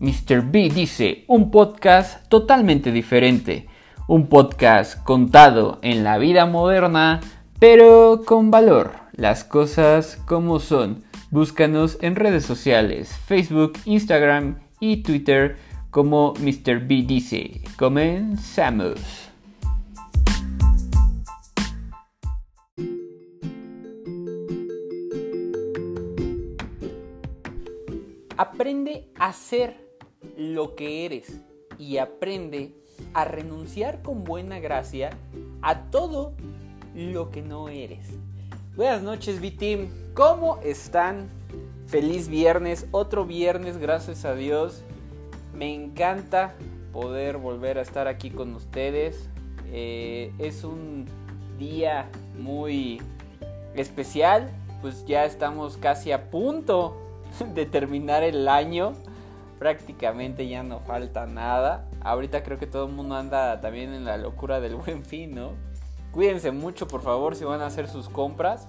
Mr. B dice, un podcast totalmente diferente, un podcast contado en la vida moderna, pero con valor, las cosas como son. Búscanos en redes sociales, Facebook, Instagram y Twitter como Mr. B dice. Comenzamos. Aprende a ser lo que eres y aprende a renunciar con buena gracia a todo lo que no eres. Buenas noches, B-Team. ¿Cómo están? Feliz viernes, otro viernes, gracias a Dios. Me encanta poder volver a estar aquí con ustedes. Eh, es un día muy especial, pues ya estamos casi a punto de terminar el año prácticamente ya no falta nada. Ahorita creo que todo el mundo anda también en la locura del buen fin, ¿no? Cuídense mucho, por favor, si van a hacer sus compras.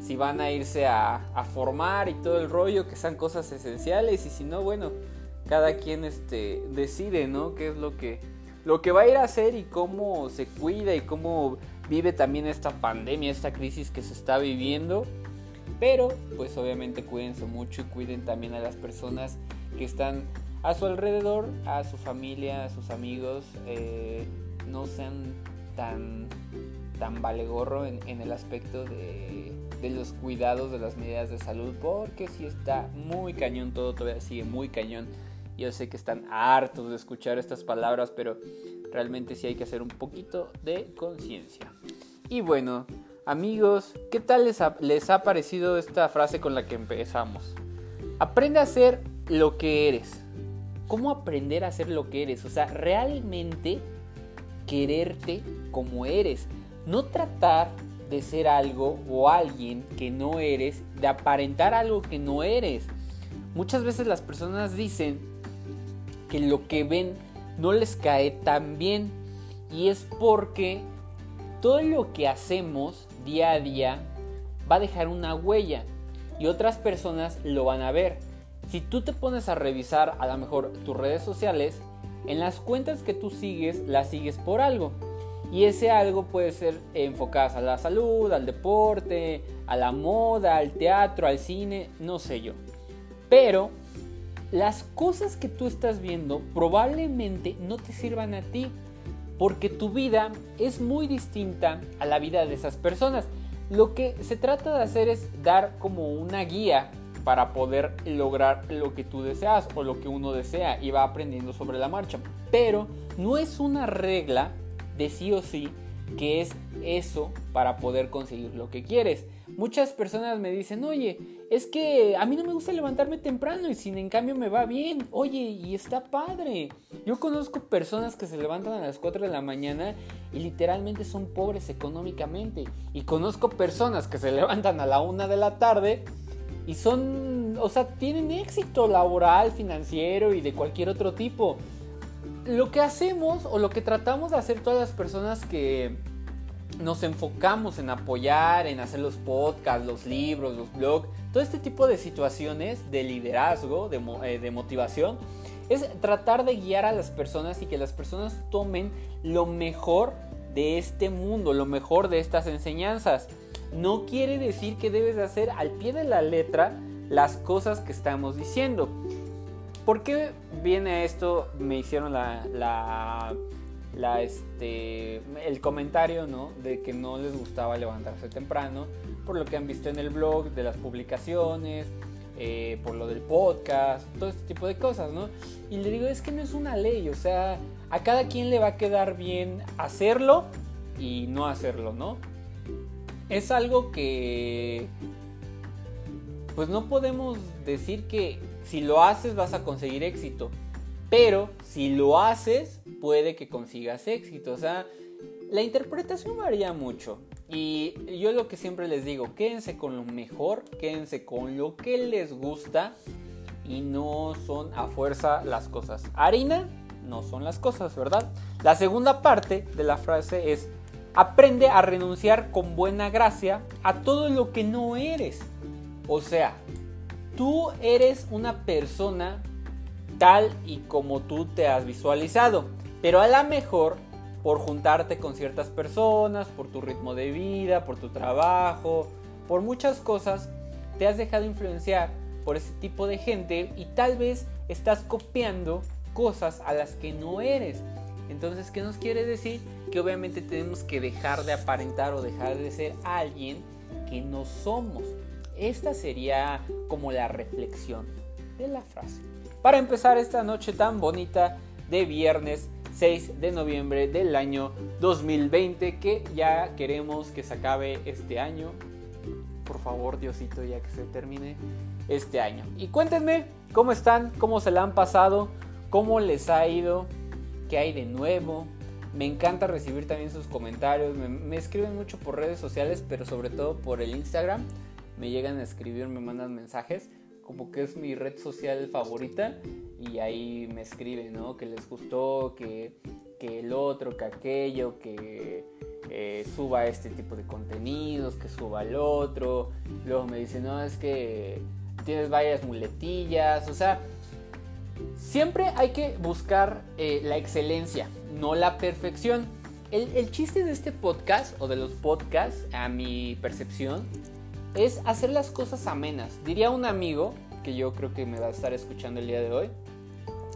Si van a irse a, formar y todo el rollo, que sean cosas esenciales. Y si no, bueno, cada quien este, decide, ¿no? Qué es lo que, lo que va a ir a hacer y cómo se cuida y cómo vive también esta pandemia, esta crisis que se está viviendo. Pero pues obviamente cuídense mucho y cuiden también a las personas que están a su alrededor, a su familia, a sus amigos. Eh, no sean tan, tan valegorro en, el aspecto de, los cuidados de las medidas de salud. Porque si está muy cañón todo, todavía sigue muy cañón. Yo sé que están hartos de escuchar estas palabras, pero realmente sí hay que hacer un poquito de conciencia. Y bueno, Amigos, ¿qué tal les ha, parecido esta frase con la que empezamos? Aprende a ser lo que eres. ¿Cómo aprender a ser lo que eres? O sea, realmente quererte como eres. No tratar de ser algo o alguien que no eres, de aparentar algo que no eres. Muchas veces las personas dicen que lo que ven no les cae tan bien y es porque todo lo que hacemos día a día va a dejar una huella y otras personas lo van a ver. Si tú te pones a revisar a lo mejor tus redes sociales, en las cuentas que tú sigues, las sigues por algo. Y ese algo puede ser enfocadas a la salud, al deporte, a la moda, al teatro, al cine, no sé yo. Pero las cosas que tú estás viendo probablemente no te sirvan a ti porque tu vida es muy distinta a la vida de esas personas. Lo que se trata de hacer es dar como una guía para poder lograr lo que tú deseas o lo que uno desea y va aprendiendo sobre la marcha. Pero no es una regla de sí o sí que es eso para poder conseguir lo que quieres. Muchas personas me dicen, oye, es que a mí no me gusta levantarme temprano y sin en cambio me va bien. Oye, y está padre. Yo conozco personas que se levantan a las 4 de la mañana y literalmente son pobres económicamente. Y conozco personas que se levantan a la 1 de la tarde y son, o sea, tienen éxito laboral, financiero y de cualquier otro tipo. Lo que hacemos o lo que tratamos de hacer todas las personas que nos enfocamos en apoyar, en hacer los podcasts, los libros, los blogs, todo este tipo de situaciones de liderazgo, de, eh, de, motivación, es tratar de guiar a las personas y que las personas tomen lo mejor de este mundo, lo mejor de estas enseñanzas. No quiere decir que debes hacer al pie de la letra las cosas que estamos diciendo. ¿Por qué viene esto? Me hicieron la este, el comentario ¿no? de que no les gustaba levantarse temprano, por lo que han visto en el blog, de las publicaciones, eh, por lo del podcast, todo este tipo de cosas, ¿no? Y le digo, es que no es una ley, o sea, a cada quien le va a quedar bien hacerlo y no hacerlo, ¿no? Es algo que, pues no podemos decir que si lo haces vas a conseguir éxito. Pero si lo haces, puede que consigas éxito. O sea, la interpretación varía mucho. Y yo lo que siempre les digo, quédense con lo mejor, quédense con lo que les gusta y no son a fuerza las cosas. Harina no son las cosas, ¿verdad? La segunda parte de la frase es, aprende a renunciar con buena gracia a todo lo que no eres. O sea, tú eres una persona tal y como tú te has visualizado. Pero a lo mejor por juntarte con ciertas personas, por tu ritmo de vida, por tu trabajo, por muchas cosas, te has dejado influenciar por ese tipo de gente y tal vez estás copiando cosas a las que no eres. Entonces, ¿qué nos quiere decir? Que obviamente tenemos que dejar de aparentar o dejar de ser alguien que no somos. Esta sería como la reflexión de la frase. Para empezar esta noche tan bonita de viernes 6 de noviembre del año 2020 que ya queremos que se acabe este año. Por favor, Diosito, ya que se termine este año. Y cuéntenme cómo están, cómo se la han pasado, cómo les ha ido, qué hay de nuevo. Me encanta recibir también sus comentarios. Me, me escriben mucho por redes sociales, pero sobre todo por el Instagram. Me llegan a escribir, me mandan mensajes como que es mi red social favorita y ahí me escriben, ¿no? Que les gustó, que, el otro, que aquello, que eh, suba este tipo de contenidos, que suba el otro. Luego me dicen, no, es que tienes varias muletillas, o sea, siempre hay que buscar eh, la excelencia, no la perfección. El, el chiste de este podcast o de los podcasts, a mi percepción, es hacer las cosas amenas. Diría un amigo, que yo creo que me va a estar escuchando el día de hoy,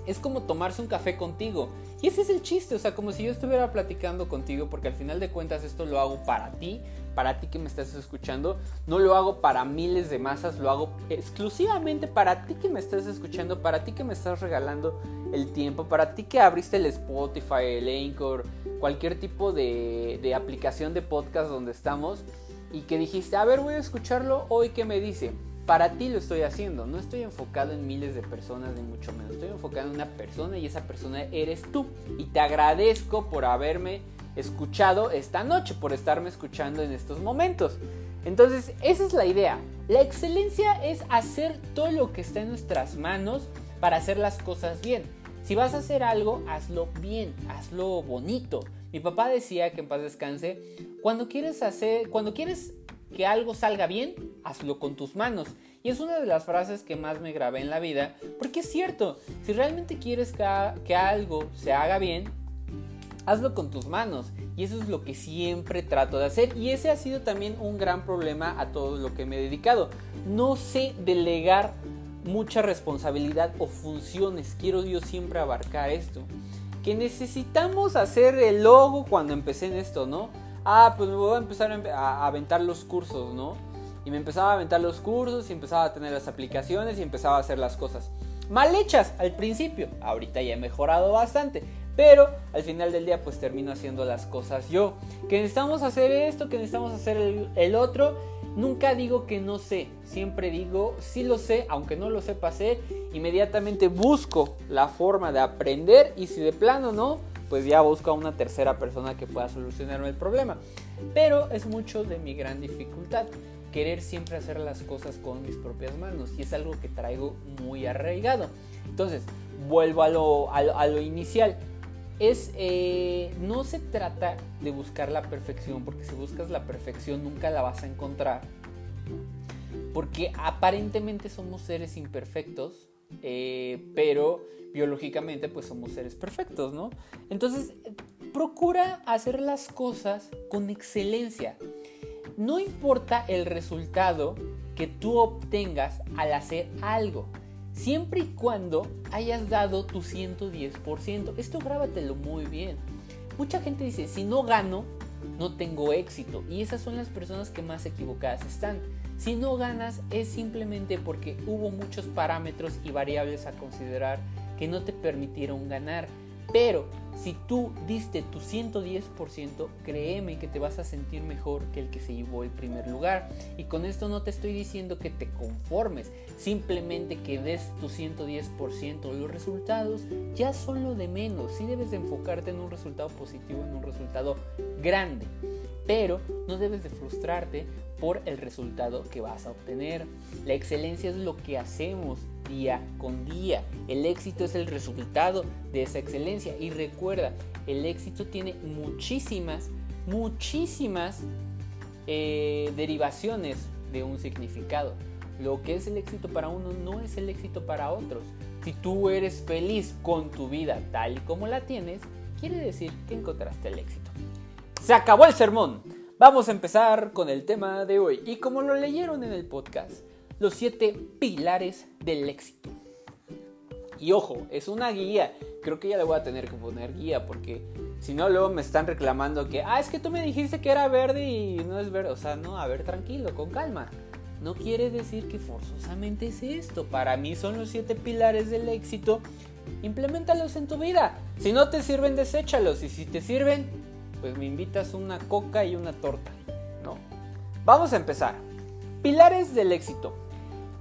es como tomarse un café contigo. Y ese es el chiste, o sea, como si yo estuviera platicando contigo, porque al final de cuentas esto lo hago para ti, para ti que me estás escuchando, no lo hago para miles de masas, lo hago exclusivamente para ti que me estás escuchando, para ti que me estás regalando el tiempo, para ti que abriste el Spotify, el Anchor, cualquier tipo de, de aplicación de podcast donde estamos y que dijiste, a ver, voy a escucharlo hoy, ¿qué me dice? Para ti lo estoy haciendo, no estoy enfocado en miles de personas ni mucho menos, estoy enfocado en una persona y esa persona eres tú. Y te agradezco por haberme escuchado esta noche, por estarme escuchando en estos momentos. Entonces, esa es la idea. La excelencia es hacer todo lo que está en nuestras manos para hacer las cosas bien. Si vas a hacer algo, hazlo bien, hazlo bonito. Mi papá decía que en paz descanse, cuando quieres hacer, cuando quieres que algo salga bien, hazlo con tus manos. Y es una de las frases que más me grabé en la vida, porque es cierto, si realmente quieres que, algo se haga bien, hazlo con tus manos. Y eso es lo que siempre trato de hacer. Y ese ha sido también un gran problema a todo lo que me he dedicado. No sé delegar mucha responsabilidad o funciones. Quiero yo siempre abarcar esto. Que necesitamos hacer el logo cuando empecé en esto, ¿no? ah, pues me voy a empezar a aventar los cursos, ¿no? Y me empezaba a aventar los cursos y empezaba a tener las aplicaciones y empezaba a hacer las cosas. Mal hechas al principio, ahorita ya he mejorado bastante, pero al final del día pues termino haciendo las cosas yo. Que necesitamos hacer esto, que necesitamos hacer el, el otro. Nunca digo que no sé, siempre digo sí lo sé, aunque no lo sepa hacer, inmediatamente busco la forma de aprender y si de plano no, pues ya busco a una tercera persona que pueda solucionarme el problema. Pero es mucho de mi gran dificultad, querer siempre hacer las cosas con mis propias manos y es algo que traigo muy arraigado. Entonces, vuelvo a lo, a lo, inicial. Es, eh, no se trata de buscar la perfección, porque si buscas la perfección nunca la vas a encontrar. Porque aparentemente somos seres imperfectos, eh, pero biológicamente pues somos seres perfectos, ¿no? Entonces, procura hacer las cosas con excelencia. No importa el resultado que tú obtengas al hacer algo, siempre y cuando hayas dado tu 110%. Esto grábatelo muy bien. Mucha gente dice, si no gano, no tengo éxito. Y esas son las personas que más equivocadas están. Si no ganas es simplemente porque hubo muchos parámetros y variables a considerar que no te permitieron ganar. Pero si tú diste tu 110%, créeme que te vas a sentir mejor que el que se llevó el primer lugar. Y con esto no te estoy diciendo que te conformes, simplemente que des tu 110%. Los resultados ya son lo de menos. Sí debes de enfocarte en un resultado positivo, en un resultado grande. Pero no debes de frustrarte por el resultado que vas a obtener. La excelencia es lo que hacemos día con día. El éxito es el resultado de esa excelencia. Y recuerda, el éxito tiene muchísimas, muchísimas eh, derivaciones de un significado. Lo que es el éxito para uno no es el éxito para otros. Si tú eres feliz con tu vida tal como la tienes, quiere decir que encontraste el éxito. Se acabó el sermón. Vamos a empezar con el tema de hoy. Y como lo leyeron en el podcast, los siete pilares del éxito. Y ojo, es una guía. Creo que ya le voy a tener que poner guía porque si no luego me están reclamando que, ah, es que tú me dijiste que era verde y no es verde. O sea, no, a ver, tranquilo, con calma. No quiere decir que forzosamente es esto. Para mí son los siete pilares del éxito. Implementalos en tu vida. Si no te sirven, deséchalos. Y si te sirven, pues me invitas una coca y una torta. ¿No? Vamos a empezar. Pilares del éxito.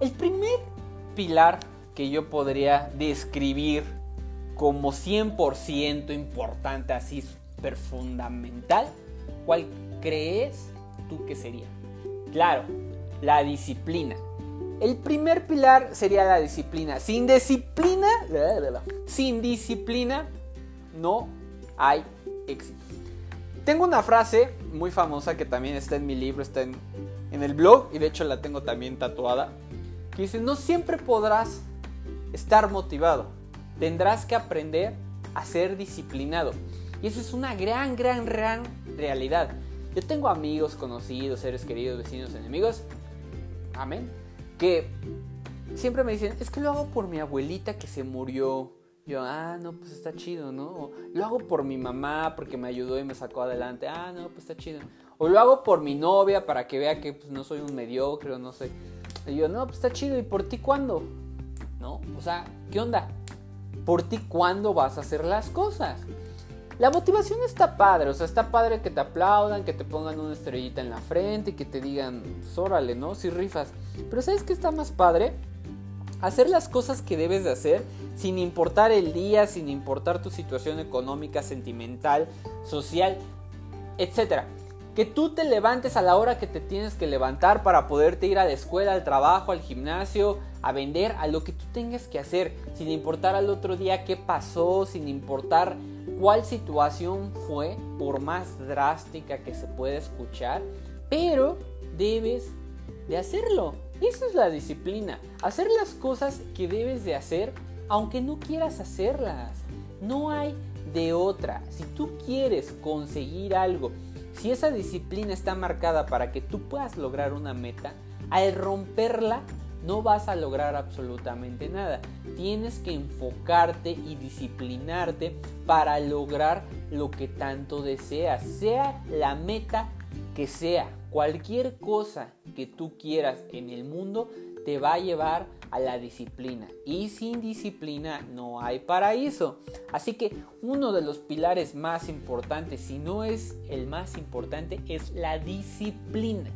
El primer pilar que yo podría describir como 100% importante, así súper fundamental, ¿cuál crees tú que sería? Claro, la disciplina. El primer pilar sería la disciplina. Sin disciplina, sin disciplina no hay éxito. Tengo una frase muy famosa que también está en mi libro, está en, en el blog y de hecho la tengo también tatuada, que dice, no siempre podrás estar motivado. Tendrás que aprender a ser disciplinado. Y esa es una gran, gran, gran realidad. Yo tengo amigos, conocidos, seres queridos, vecinos, enemigos. Amén. Que siempre me dicen, es que lo hago por mi abuelita que se murió. Yo, ah, no, pues está chido, ¿no? lo hago por mi mamá porque me ayudó y me sacó adelante. Ah, no, pues está chido. O lo hago por mi novia para que vea que pues, no soy un mediocre o no sé. Y yo, no, pues está chido. ¿Y por ti cuándo? ¿no? O sea, ¿qué onda? Por ti, ¿cuándo vas a hacer las cosas? La motivación está padre, o sea, está padre que te aplaudan, que te pongan una estrellita en la frente y que te digan, órale, ¿no? Si rifas. Pero ¿sabes qué está más padre? Hacer las cosas que debes de hacer sin importar el día, sin importar tu situación económica, sentimental, social, etc. Que tú te levantes a la hora que te tienes que levantar para poderte ir a la escuela, al trabajo, al gimnasio, a vender, a lo que tú tengas que hacer, sin importar al otro día qué pasó, sin importar cuál situación fue, por más drástica que se pueda escuchar, pero debes de hacerlo. Esa es la disciplina, hacer las cosas que debes de hacer aunque no quieras hacerlas. No hay de otra. Si tú quieres conseguir algo, si esa disciplina está marcada para que tú puedas lograr una meta, al romperla no vas a lograr absolutamente nada. Tienes que enfocarte y disciplinarte para lograr lo que tanto deseas, sea la meta que sea. Cualquier cosa que tú quieras en el mundo te va a llevar a la disciplina. Y sin disciplina no hay paraíso. Así que uno de los pilares más importantes, si no es el más importante, es la disciplina.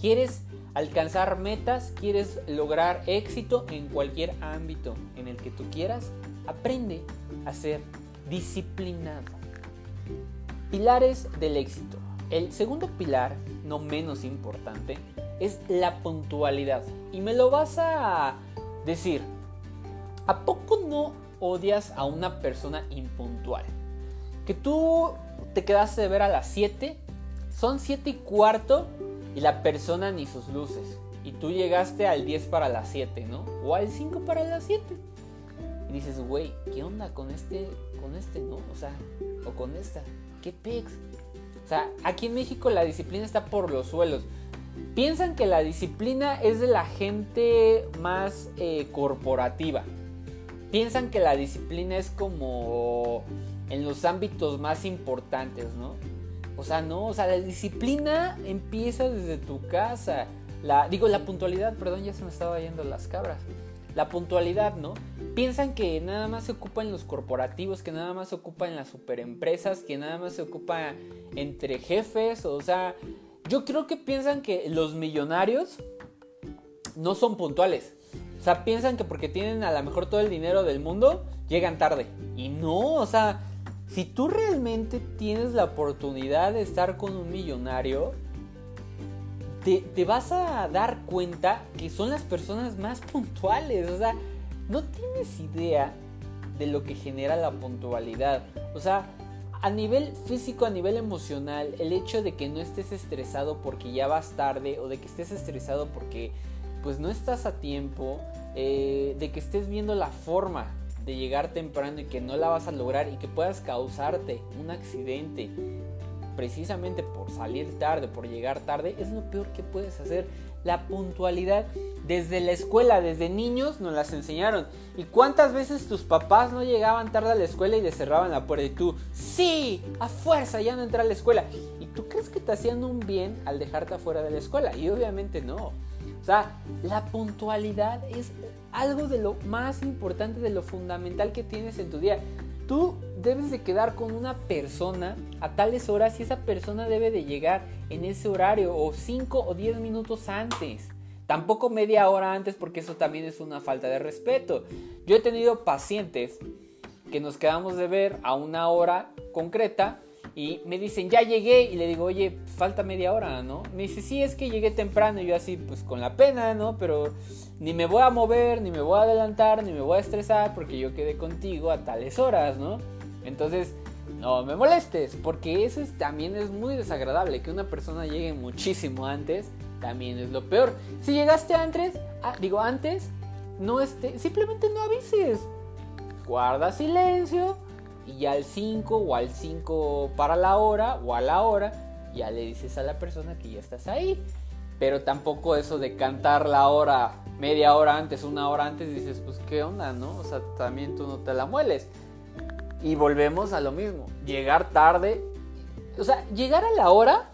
¿Quieres alcanzar metas, quieres lograr éxito en cualquier ámbito en el que tú quieras, aprende a ser disciplinado. Pilares del éxito. El segundo pilar, no menos importante, es la puntualidad. Y me lo vas a decir, ¿a poco no odias a una persona impuntual? Que tú te quedaste de ver a las 7, son 7 y cuarto y la persona ni sus luces. Y tú llegaste al 10 para las 7, ¿no? O al 5 para las 7. Y dices, güey, ¿qué onda con este, con este, no? O sea, o con esta. ¿Qué pex? O sea, aquí en México la disciplina está por los suelos. Piensan que la disciplina es de la gente más eh, corporativa. Piensan que la disciplina es como en los ámbitos más importantes, ¿no? O sea, no, o sea, la disciplina empieza desde tu casa. La, digo, la puntualidad, perdón, ya se me estaba yendo las cabras. La puntualidad, ¿no? Piensan que nada más se ocupa en los corporativos, que nada más se ocupa en las superempresas, que nada más se ocupa entre jefes, o sea, yo creo que piensan que los millonarios no son puntuales. O sea, piensan que porque tienen a lo mejor todo el dinero del mundo, llegan tarde. Y no, o sea, si tú realmente tienes la oportunidad de estar con un millonario, te, vas a dar cuenta que son las personas más puntuales. O sea, no tienes idea de lo que genera la puntualidad. O sea, a nivel físico, a nivel emocional, el hecho de que no estés estresado porque ya vas tarde o de que estés estresado porque pues no estás a tiempo, eh, de que estés viendo la forma de llegar temprano y que no la vas a lograr y que puedas causarte un accidente precisamente por salir tarde, por llegar tarde, es lo peor que puedes hacer. La puntualidad desde la escuela, desde niños nos las enseñaron. ¿Y cuántas veces tus papás no llegaban tarde a la escuela y le cerraban la puerta y tú, sí, a fuerza, ya no entra a la escuela? ¿Y tú crees que te hacían un bien al dejarte afuera de la escuela? Y obviamente no. O sea, la puntualidad es algo de lo más importante, de lo fundamental que tienes en tu día. Tú debes de quedar con una persona a tales horas y esa persona debe de llegar en ese horario o 5 o 10 minutos antes. Tampoco media hora antes porque eso también es una falta de respeto. Yo he tenido pacientes que nos quedamos de ver a una hora concreta y me dicen, ya llegué, y le digo, oye, falta media hora, ¿no? Me dice, sí, es que llegué temprano, y yo así, pues con la pena, ¿no? Pero ni me voy a mover, ni me voy a adelantar, ni me voy a estresar, porque yo quedé contigo a tales horas, ¿no? Entonces, no me molestes, porque eso también es muy desagradable, que una persona llegue muchísimo antes, también es lo peor. Si llegaste antes, ah, digo antes, no esté, simplemente no avises, guarda silencio y ya al 5 o al 5 para la hora o a la hora ya le dices a la persona que ya estás ahí. Pero tampoco eso de cantar la hora media hora antes, una hora antes, dices, pues qué onda, ¿no? O sea, también tú no te la mueles. Y volvemos a lo mismo, llegar tarde, o sea, llegar a la hora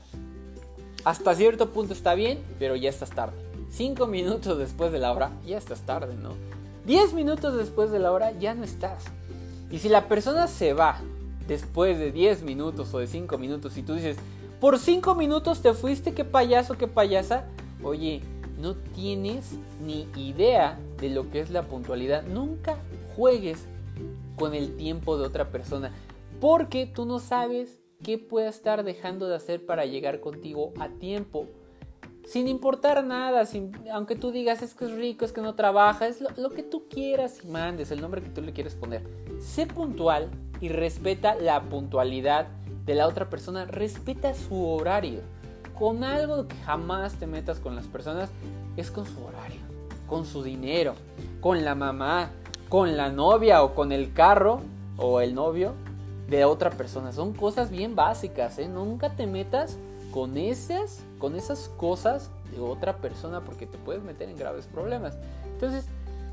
hasta cierto punto está bien, pero ya estás tarde. 5 minutos después de la hora, ya estás tarde, ¿no? 10 minutos después de la hora, ya no estás. Y si la persona se va después de 10 minutos o de 5 minutos y tú dices, por 5 minutos te fuiste, qué payaso, qué payasa, oye, no tienes ni idea de lo que es la puntualidad. Nunca juegues con el tiempo de otra persona porque tú no sabes qué puede estar dejando de hacer para llegar contigo a tiempo sin importar nada, sin, aunque tú digas es que es rico, es que no trabaja, es lo, que tú quieras y mandes, el nombre que tú le quieres poner. Sé puntual y respeta la puntualidad de la otra persona, respeta su horario. Con algo que jamás te metas con las personas es con su horario, con su dinero, con la mamá, con la novia o con el carro o el novio de otra persona. Son cosas bien básicas, ¿eh? Nunca te metas con esas, con esas cosas de otra persona porque te puedes meter en graves problemas. Entonces,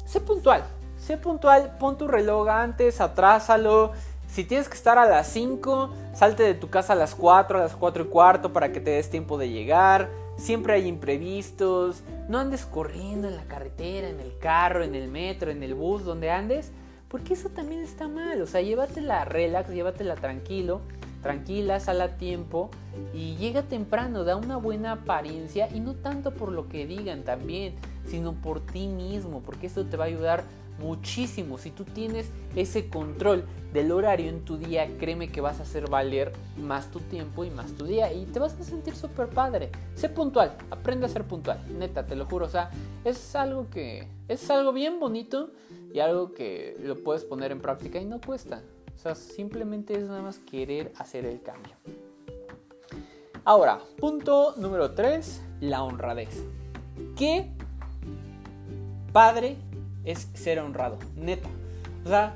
sé puntual, sé puntual, pon tu reloj antes, atrásalo. Si tienes que estar a las 5, salte de tu casa a las 4, a las 4 y cuarto para que te des tiempo de llegar. Siempre hay imprevistos. No andes corriendo en la carretera, en el carro, en el metro, en el bus, donde andes. Porque eso también está mal. O sea, llévatela relax, llévatela tranquilo tranquila, sal a tiempo y llega temprano, da una buena apariencia y no tanto por lo que digan también, sino por ti mismo, porque eso te va a ayudar muchísimo. Si tú tienes ese control del horario en tu día, créeme que vas a hacer valer más tu tiempo y más tu día y te vas a sentir súper padre. Sé puntual, aprende a ser puntual, neta, te lo juro. O sea, es algo que es algo bien bonito y algo que lo puedes poner en práctica y no cuesta. O sea, simplemente es nada más querer hacer el cambio. Ahora, punto número 3, la honradez. ¿Qué padre es ser honrado? Neta. O sea,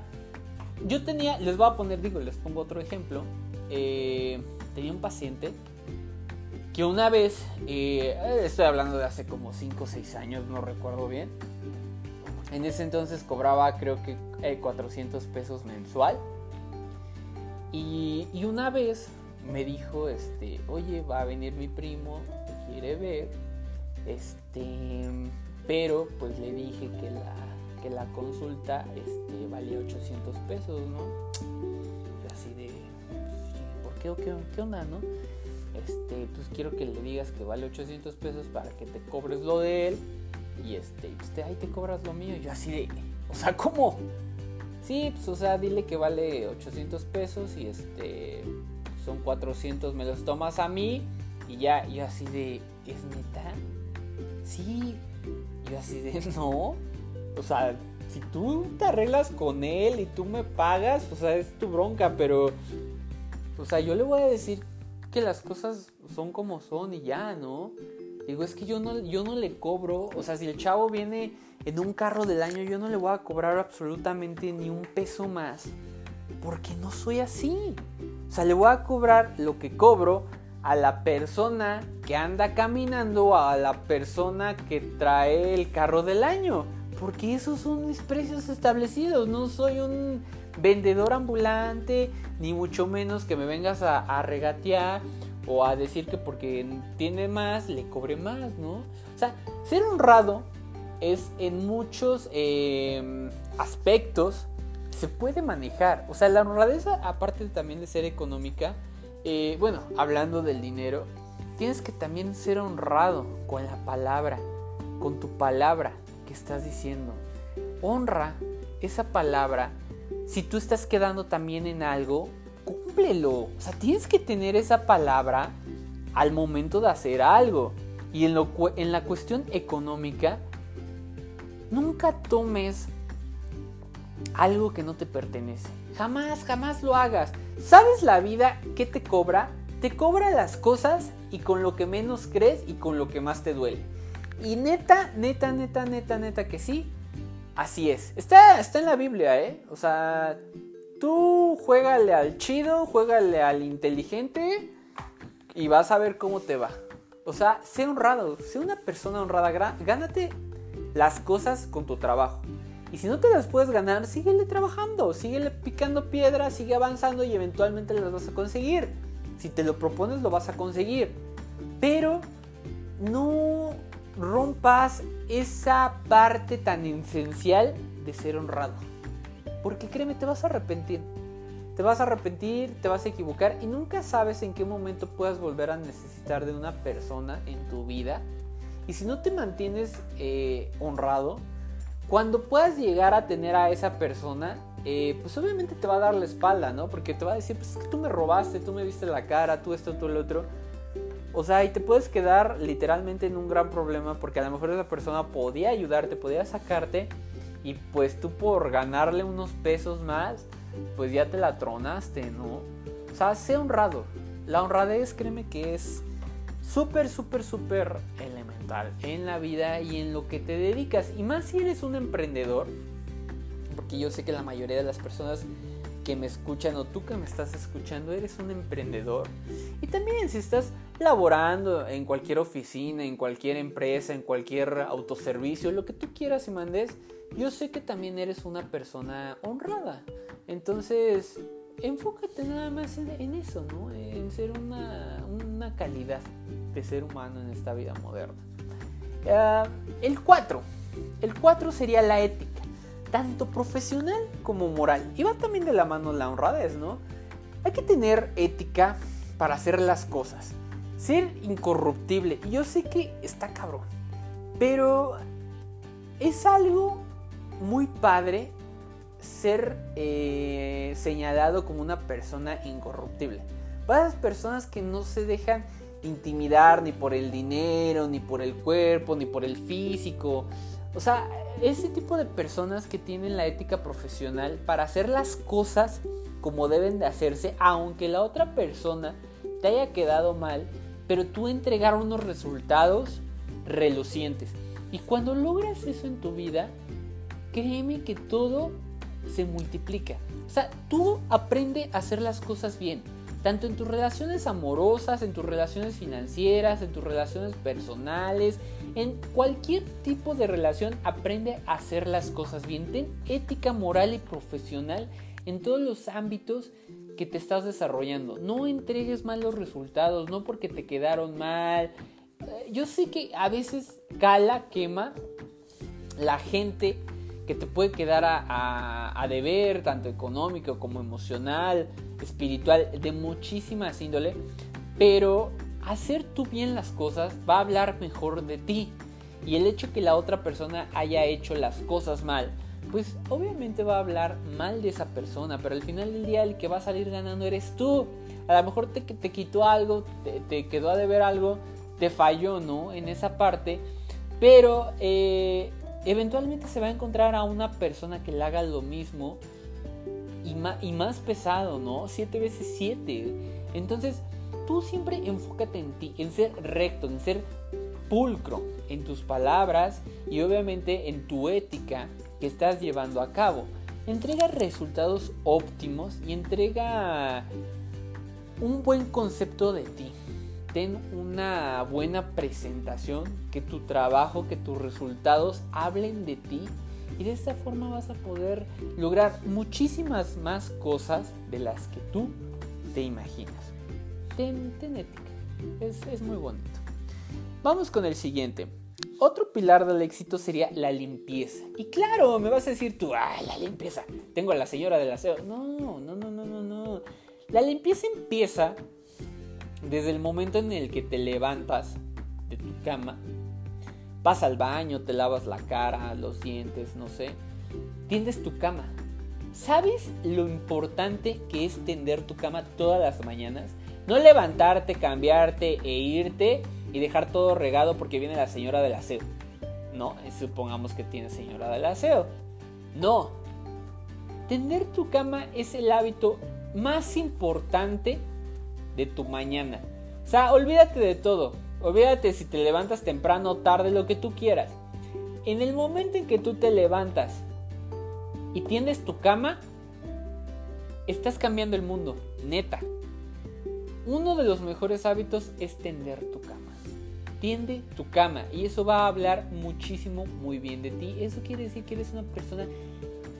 yo tenía, les voy a poner, digo, les pongo otro ejemplo. Eh, tenía un paciente que una vez, eh, estoy hablando de hace como 5 o 6 años, no recuerdo bien. En ese entonces cobraba creo que 400 eh, pesos mensual. Y, una vez me dijo, este, oye, va a venir mi primo, te quiere ver, este, pero pues le dije que la, que la consulta este, valía 800 pesos, ¿no? Así de, ¿por qué qué, qué onda, no? Este, pues quiero que le digas que vale 800 pesos para que te cobres lo de él y este, pues ahí te cobras lo mío. Y yo así de, o sea, ¿cómo? Sí, pues o sea, dile que vale 800 pesos y este son 400, me los tomas a mí y ya, yo así de, ¿es neta? Sí, yo así de, no, o sea, si tú te arreglas con él y tú me pagas, o sea, es tu bronca, pero, o sea, yo le voy a decir que las cosas son como son y ya, ¿no? Digo, es que yo no, yo no le cobro, o sea, si el chavo viene en un carro del año yo no le voy a cobrar absolutamente ni un peso más porque no soy así. O sea, le voy a cobrar lo que cobro a la persona que anda caminando, a la persona que trae el carro del año. Porque esos son mis precios establecidos. No soy un vendedor ambulante, ni mucho menos que me vengas a, regatear o a decir que porque tiene más le cobre más, ¿no? O sea, ser honrado es en muchos em, aspectos se puede manejar. O sea, la honradez, aparte también de ser económica, eh, bueno, hablando del dinero, tienes que también ser honrado con la palabra, con tu palabra que estás diciendo. Honra esa palabra. Si tú estás quedando también en algo, cúmplelo. O sea, tienes que tener esa palabra al momento de hacer algo. Y en, lo, en la cuestión económica, nunca tomes algo que no te pertenece. Jamás, jamás lo hagas. ¿Sabes la vida que te cobra? Te cobra las cosas y con lo que menos crees y con lo que más te duele. Y neta, neta, neta, neta, neta que sí. Así es. Está, está en la Biblia, ¿eh? O sea, tú juégale al chido, juégale al inteligente y vas a ver cómo te va. O sea, sé honrado, sé una persona honrada, gánate las cosas con tu trabajo. Y si no te las puedes ganar, síguele trabajando, síguele picando piedras, sigue avanzando y eventualmente las vas a conseguir. Si te lo propones, lo vas a conseguir. Pero no rompas esa parte tan esencial de ser honrado. Porque créeme, te vas a arrepentir. Te vas a arrepentir, te vas a equivocar y nunca sabes en qué momento puedas volver a necesitar de una persona en tu vida. Y si no te mantienes eh, honrado, cuando puedas llegar a tener a esa persona, eh, pues obviamente te va a dar la espalda, ¿no? Porque te va a decir, pues es que tú me robaste, tú me viste la cara, tú esto, tú el otro. O sea, y te puedes quedar literalmente en un gran problema porque a lo mejor esa persona podía ayudarte, podía sacarte y pues tú por ganarle unos pesos más, pues ya te la tronaste, ¿no? O sea, sé honrado. La honradez, créeme que es súper, súper, súper elemental en la vida y en lo que te dedicas. Y más si eres un emprendedor, porque yo sé que la mayoría de las personas que me escuchan o tú que me estás escuchando eres un emprendedor. Y también si estás laborando en cualquier oficina, en cualquier empresa, en cualquier autoservicio, lo que tú quieras y mandes, yo sé que también eres una persona honrada. Entonces, enfócate nada más en, eso, ¿no? En ser una, una, calidad de ser humano en esta vida moderna. Ah, el 4. El 4 sería la ética, tanto profesional como moral. Y va también de la mano la honradez, ¿no? Hay que tener ética para hacer las cosas. Ser incorruptible. Y yo sé que está cabrón. Pero es algo muy padre ser eh, señalado como una persona incorruptible. Para las personas que no se dejan intimidar ni por el dinero, ni por el cuerpo, ni por el físico. O sea, ese tipo de personas que tienen la ética profesional para hacer las cosas como deben de hacerse, aunque la otra persona te haya quedado mal, pero tú entregar unos resultados relucientes. Y cuando logras eso en tu vida, créeme que todo se multiplica. O sea, tú aprende a hacer las cosas bien. Tanto en tus relaciones amorosas, en tus relaciones financieras, en tus relaciones personales, en cualquier tipo de relación, aprende a hacer las cosas bien. Ten ética moral y profesional en todos los ámbitos que te estás desarrollando. No entregues mal los resultados, no porque te quedaron mal. Eh, yo sé que a veces cala, quema la gente que te puede quedar a, deber, tanto económico como emocional, espiritual, de muchísimas índole, pero hacer tú bien las cosas va a hablar mejor de ti. Y el hecho que la otra persona haya hecho las cosas mal, pues obviamente va a hablar mal de esa persona, pero al final del día el que va a salir ganando eres tú. A lo mejor te, te quitó algo, te, quedó a deber algo, te falló, ¿no? En esa parte, pero eh, eventualmente se va a encontrar a una persona que le haga lo mismo y y más pesado, ¿no? Siete veces siete. Entonces, tú siempre enfócate en ti, en ser recto, en ser pulcro, en tus palabras y obviamente en tu ética que estás llevando a cabo. Entrega resultados óptimos y entrega un buen concepto de ti. Ten una buena presentación, que tu trabajo, que tus resultados hablen de ti y de esta forma vas a poder lograr muchísimas más cosas de las que tú te imaginas. Es, es muy bonito. Vamos con el siguiente. Otro pilar del éxito sería la limpieza. Y claro, me vas a decir tú, ay, la limpieza. Tengo a la señora del aseo. No, no, no, no, no, no. La limpieza empieza desde el momento en el que te levantas de tu cama, vas al baño, te lavas la cara, los dientes, no sé, tiendes tu cama. ¿Sabes lo importante que es tender tu cama todas las mañanas? No levantarte, cambiarte e irte y dejar todo regado porque viene la señora del aseo. No, supongamos que tiene señora del aseo. No. Tender tu cama es el hábito más importante de tu mañana. O sea, olvídate de todo. Olvídate si te levantas temprano tarde, lo que tú quieras. En el momento en que tú te levantas y tiendes tu cama, estás cambiando el mundo, neta. Uno de los mejores hábitos es tender tu cama tiende tu cama y eso va a hablar muchísimo muy bien de ti. Eso quiere decir que eres una persona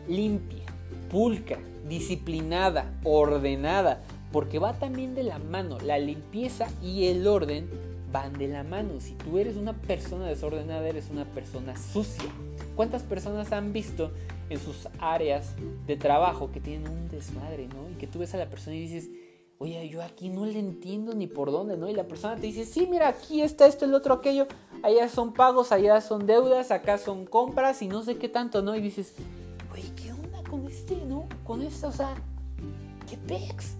limpia, pulcra, disciplinada, ordenada, porque va también de la mano. La limpieza y el orden van de la mano. Si tú eres una persona desordenada, eres una persona sucia. ¿Cuántas personas han visto en sus áreas de trabajo que tienen un desmadre, ¿no? Y que tú ves a la persona y dices, oye, yo aquí no le entiendo ni por dónde, ¿no? Y la persona te dice, sí, mira, aquí está esto, el otro, aquello, allá son pagos, allá son deudas, acá son compras y no sé qué tanto, ¿no? Y dices, oye, ¿qué onda con este, no? Con esto, o sea, ¿qué pex?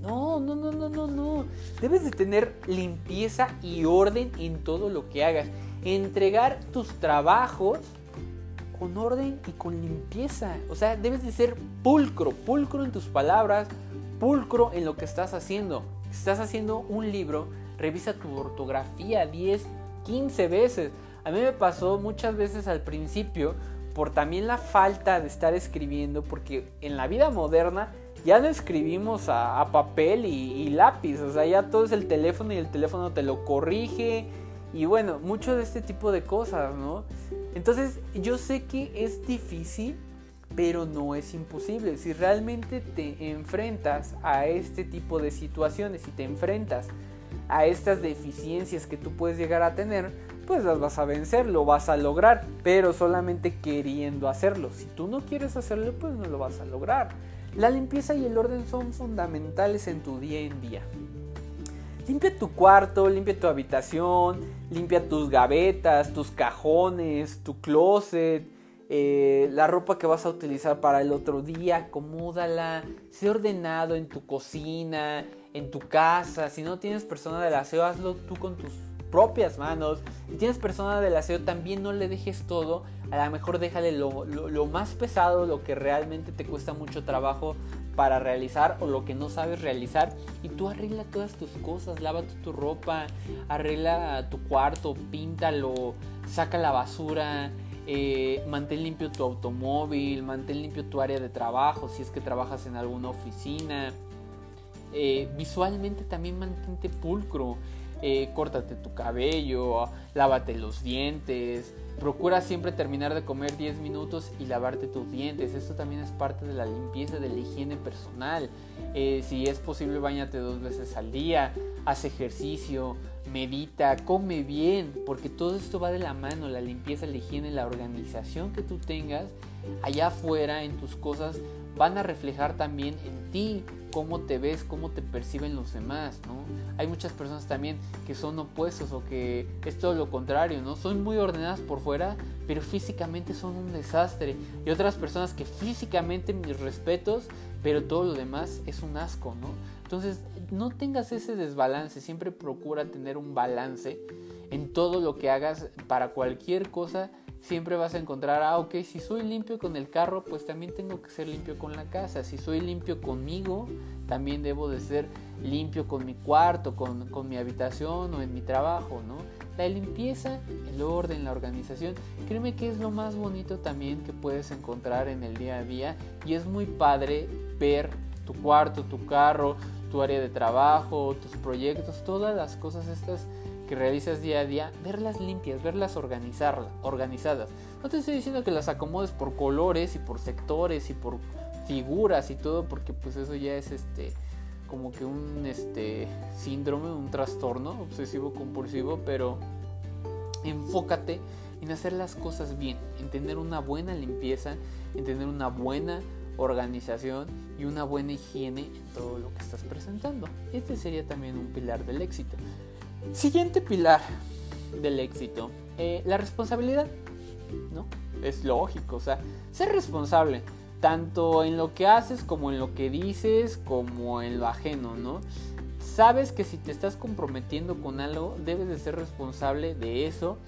No, no, no, no, no, no. Debes de tener limpieza y orden en todo lo que hagas. Entregar tus trabajos con orden y con limpieza. O sea, debes de ser pulcro, pulcro en tus palabras, pulcro en lo que estás haciendo. Si estás haciendo un libro, revisa tu ortografía 10, 15 veces. A mí me pasó muchas veces al principio por también la falta de estar escribiendo, porque en la vida moderna ya no escribimos a, papel y, y, lápiz, o sea, ya todo es el teléfono y el teléfono te lo corrige y bueno, mucho de este tipo de cosas, ¿no? Entonces yo sé que es difícil pero no es imposible. Si realmente te enfrentas a este tipo de situaciones, y te enfrentas a estas deficiencias que tú puedes llegar a tener, pues las vas a vencer, lo vas a lograr, pero solamente queriendo hacerlo. Si tú no quieres hacerlo, pues no lo vas a lograr. La limpieza y el orden son fundamentales en tu día en día. Limpia tu cuarto, limpia tu habitación, limpia tus gavetas, tus cajones, tu closet, eh, la ropa que vas a utilizar para el otro día, acomódala, sé ordenado en tu cocina, en tu casa. Si no tienes persona del aseo, hazlo tú con tus propias manos. Si tienes persona del aseo, también no le dejes todo. A lo mejor déjale lo, lo más pesado, lo que realmente te cuesta mucho trabajo para realizar o lo que no sabes realizar y tú arregla todas tus cosas, lava tu ropa, arregla tu cuarto, píntalo, saca la basura, eh, mantén limpio tu automóvil, mantén limpio tu área de trabajo si es que trabajas en alguna oficina. Eh, visualmente también mantente pulcro. Eh, córtate tu cabello, lávate los dientes, procura siempre terminar de comer 10 minutos y lavarte tus dientes. Esto también es parte de la limpieza, de la higiene personal. si es posible, bañate dos veces al día, haz ejercicio, medita, come bien, porque todo esto va de la mano, la limpieza, la higiene, la organización que tú tengas allá afuera en tus cosas van a reflejar también en ti cómo te ves, cómo te perciben los demás, ¿no? Hay muchas personas también que son opuestos o que es todo lo contrario, ¿no? Son muy ordenadas por fuera, pero físicamente son un desastre. Y otras personas que físicamente mis respetos, pero todo lo demás es un asco, ¿no? Entonces, no tengas ese desbalance, siempre procura tener un balance en todo lo que hagas para cualquier cosa. Siempre vas a encontrar, ah, ok, si soy limpio con el carro, pues también tengo que ser limpio con la casa. Si soy limpio conmigo, también debo de ser limpio con mi cuarto, con, con mi habitación o en mi trabajo, ¿no? La limpieza, el orden, la organización, créeme que es lo más bonito también que puedes encontrar en el día a día y es muy padre ver tu cuarto, tu carro, tu área de trabajo, tus proyectos, todas las cosas estas que realizas día a día, verlas limpias, verlas organizarlas, organizadas. No te estoy diciendo que las acomodes por colores y por sectores y por figuras y todo, porque pues eso ya es este como que un este síndrome, un trastorno obsesivo compulsivo, pero enfócate en hacer las cosas bien, en tener una buena limpieza, en tener una buena organización y una buena higiene en todo lo que estás presentando. Este sería también un pilar del éxito. Siguiente pilar del éxito, eh, la responsabilidad, ¿no? Es lógico, o sea, ser responsable tanto en lo que haces como en lo que dices, como en lo ajeno, ¿no? Sabes que si te estás comprometiendo con algo, debes de ser responsable de eso,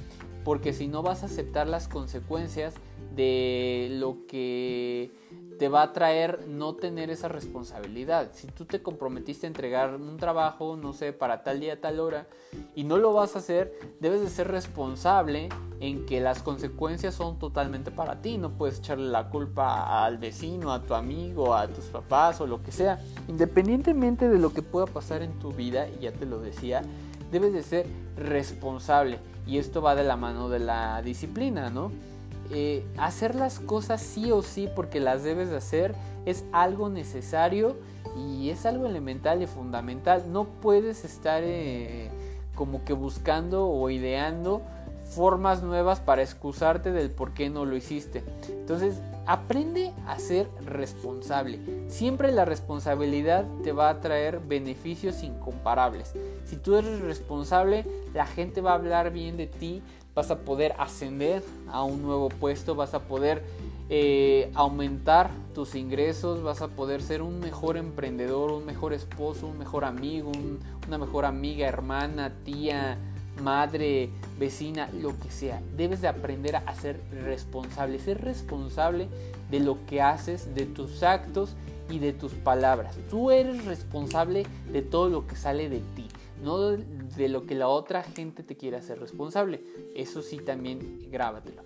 porque si no vas a aceptar las consecuencias de lo que te va a traer no tener esa responsabilidad. Si tú te comprometiste a entregar un trabajo, no sé, para tal día, tal hora, y no lo vas a hacer, debes de ser responsable en que las consecuencias son totalmente para ti. No puedes echarle la culpa al vecino, a tu amigo, a tus papás o lo que sea. Independientemente de lo que pueda pasar en tu vida, y ya te lo decía, debes de ser responsable. Y esto va de la mano de la disciplina, ¿no? Eh, hacer las cosas sí o sí porque las debes de hacer es algo necesario y es algo elemental y fundamental. No puedes estar eh, como que buscando o ideando formas nuevas para excusarte del por qué no lo hiciste. Entonces, aprende a ser responsable. Siempre la responsabilidad te va a traer beneficios incomparables. Si tú eres responsable, la gente va a hablar bien de ti, vas a poder ascender a un nuevo puesto, vas a poder eh, aumentar tus ingresos, vas a poder ser un mejor emprendedor, un mejor esposo, un mejor amigo, una mejor amiga, hermana, tía, madre, vecina, lo que sea. Debes de aprender a ser responsable, ser responsable de lo que haces, de tus actos y de tus palabras. Tú eres responsable de todo lo que sale de ti no de lo que la otra gente te quiere hacer responsable. Eso sí también grábatelo.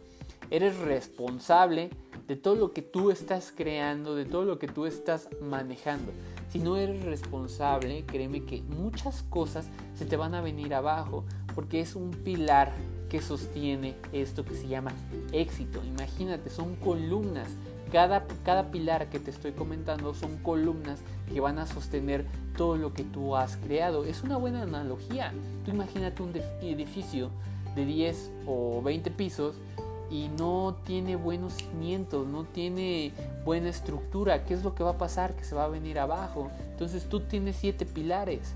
Eres responsable de todo lo que tú estás creando, de todo lo que tú estás manejando. Si no eres responsable, créeme que muchas cosas se te van a venir abajo porque es un pilar que sostiene esto que se llama éxito. Imagínate, son columnas cada, cada pilar que te estoy comentando son columnas que van a sostener todo lo que tú has creado. Es una buena analogía. Tú imagínate un edificio de 10 o 20 pisos y no tiene buenos cimientos, no tiene buena estructura. ¿Qué es lo que va a pasar? Que se va a venir abajo. Entonces tú tienes 7 pilares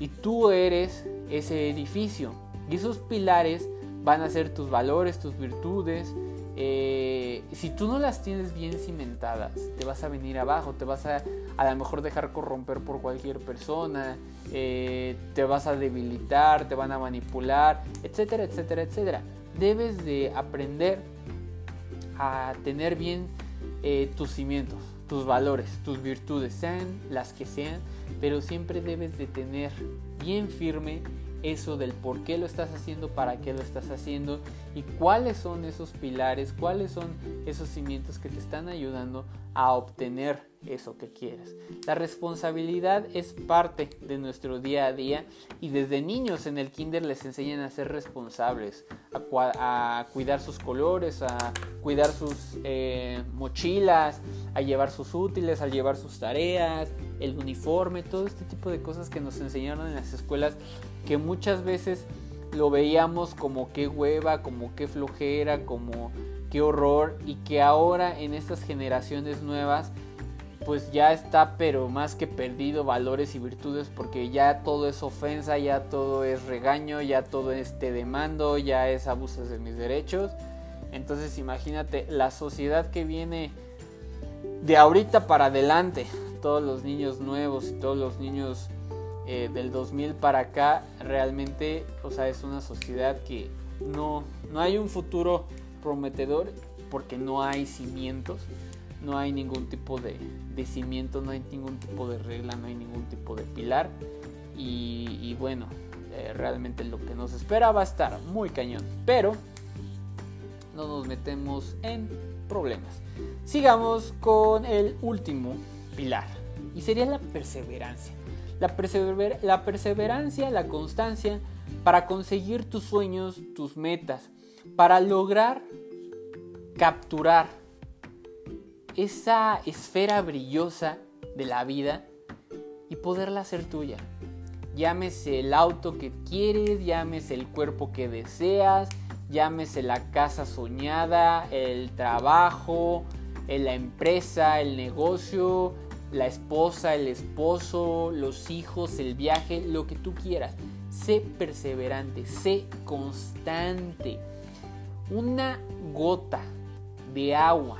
y tú eres ese edificio. Y esos pilares van a ser tus valores, tus virtudes, eh, si tú no las tienes bien cimentadas, te vas a venir abajo, te vas a a lo mejor dejar corromper por cualquier persona, eh, te vas a debilitar, te van a manipular, etcétera, etcétera, etcétera. Debes de aprender a tener bien eh, tus cimientos, tus valores, tus virtudes, sean las que sean, pero siempre debes de tener bien firme eso del por qué lo estás haciendo, para qué lo estás haciendo y cuáles son esos pilares, cuáles son esos cimientos que te están ayudando a obtener eso que quieres. La responsabilidad es parte de nuestro día a día y desde niños en el kinder les enseñan a ser responsables, a, cuidar sus colores, a cuidar sus eh, mochilas, a llevar sus útiles, a llevar sus tareas, el uniforme, todo este tipo de cosas que nos enseñaron en las escuelas que muchas veces lo veíamos como qué hueva, como qué flojera, como qué horror y que ahora en estas generaciones nuevas pues ya está pero más que perdido valores y virtudes porque ya todo es ofensa, ya todo es regaño, ya todo es te demando, ya es abusos de mis derechos. Entonces imagínate la sociedad que viene de ahorita para adelante, todos los niños nuevos y todos los niños eh, del 2000 para acá, realmente, o sea, es una sociedad que no, no hay un futuro prometedor porque no hay cimientos, no hay ningún tipo de, de cimiento, no hay ningún tipo de regla, no hay ningún tipo de pilar. Y, bueno, Eh, realmente lo que nos espera va a estar muy cañón. Pero no nos metemos en problemas. Sigamos con el último pilar. Y sería la perseverancia. La, la perseverancia, la constancia para conseguir tus sueños, tus metas, para lograr capturar esa esfera brillosa de la vida y poderla hacer tuya. Llámese el auto que quieres, llámese el cuerpo que deseas, llámese la casa soñada, el trabajo, la empresa, el negocio, la esposa, el esposo, los hijos, el viaje, lo que tú quieras. Sé perseverante, sé constante. Una gota de agua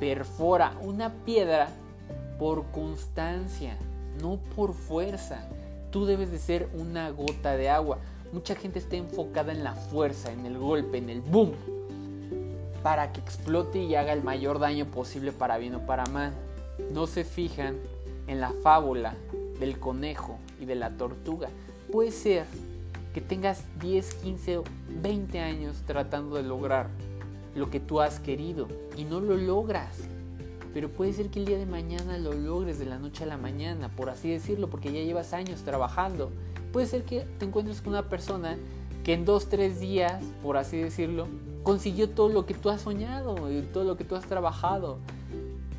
perfora una piedra por constancia, no por fuerza. Tú debes de ser una gota de agua. Mucha gente está enfocada en la fuerza, en el golpe, en el boom, para que explote y haga el mayor daño posible para bien o para mal. No se fijan en la fábula del conejo y de la tortuga. Puede ser que tengas 10, 15 20 años tratando de lograr lo que tú has querido y no lo logras. Pero puede ser que el día de mañana lo logres de la noche a la mañana, por así decirlo, porque ya llevas años trabajando. Puede ser que te encuentres con una persona que en dos, tres días, por así decirlo, consiguió todo lo que tú has soñado y todo lo que tú has trabajado.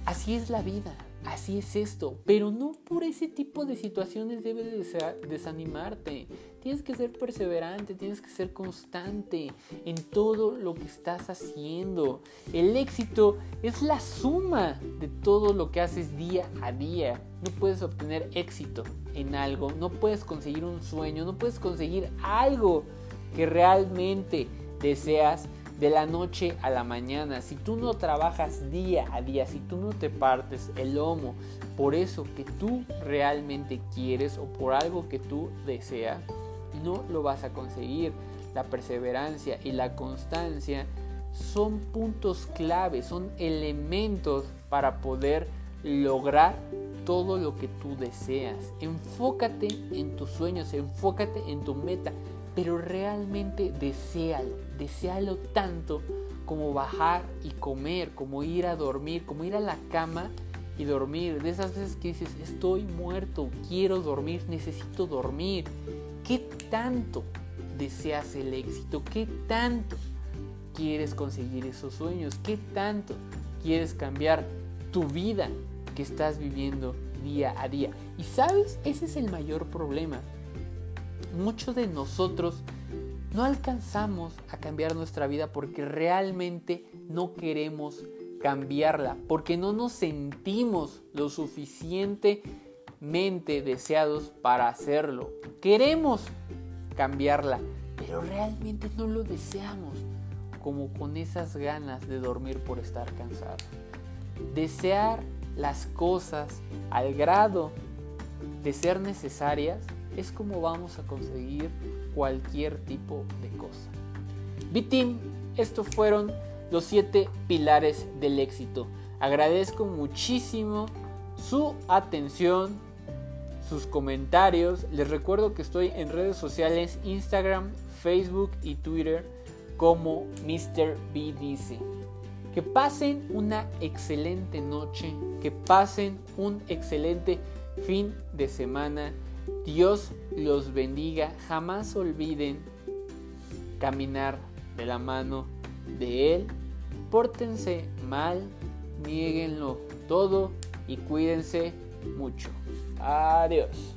Así es la vida, así es esto, pero no por ese tipo de situaciones debes desanimarte. Tienes que ser perseverante, tienes que ser constante en todo lo que estás haciendo. El éxito es la suma de todo lo que haces día a día. No puedes obtener éxito en algo, no puedes conseguir un sueño, no puedes conseguir algo que realmente deseas de la noche a la mañana, si tú no trabajas día a día, si tú no te partes el lomo por eso que tú realmente quieres o por algo que tú deseas, no lo vas a conseguir. La perseverancia y la constancia son puntos clave, son elementos para poder lograr todo lo que tú deseas. Enfócate en tus sueños, enfócate en tu meta, pero realmente deséalo, deséalo tanto como bajar y comer, como ir a dormir, como ir a la cama y dormir. De esas veces que dices, estoy muerto, quiero dormir, necesito dormir. ¿Qué tanto deseas el éxito? ¿Qué tanto quieres conseguir esos sueños? ¿Qué tanto quieres cambiar tu vida que estás viviendo día a día? Y sabes, ese es el mayor problema. Muchos de nosotros no alcanzamos a cambiar nuestra vida porque realmente no queremos cambiarla, porque no nos sentimos lo suficiente mente deseados para hacerlo. Queremos cambiarla, pero realmente no lo deseamos, como con esas ganas de dormir por estar cansado. Desear las cosas al grado de ser necesarias es como vamos a conseguir cualquier tipo de cosa. Bitim, estos fueron los siete pilares del éxito. Agradezco muchísimo su atención, sus comentarios. Les recuerdo que estoy en redes sociales Instagram, Facebook y Twitter como Mr. Dice. Que pasen una excelente noche, que pasen un excelente fin de semana. Dios los bendiga. Jamás olviden caminar de la mano de Él. Pórtense mal, nieguenlo todo y cuídense mucho. Adiós.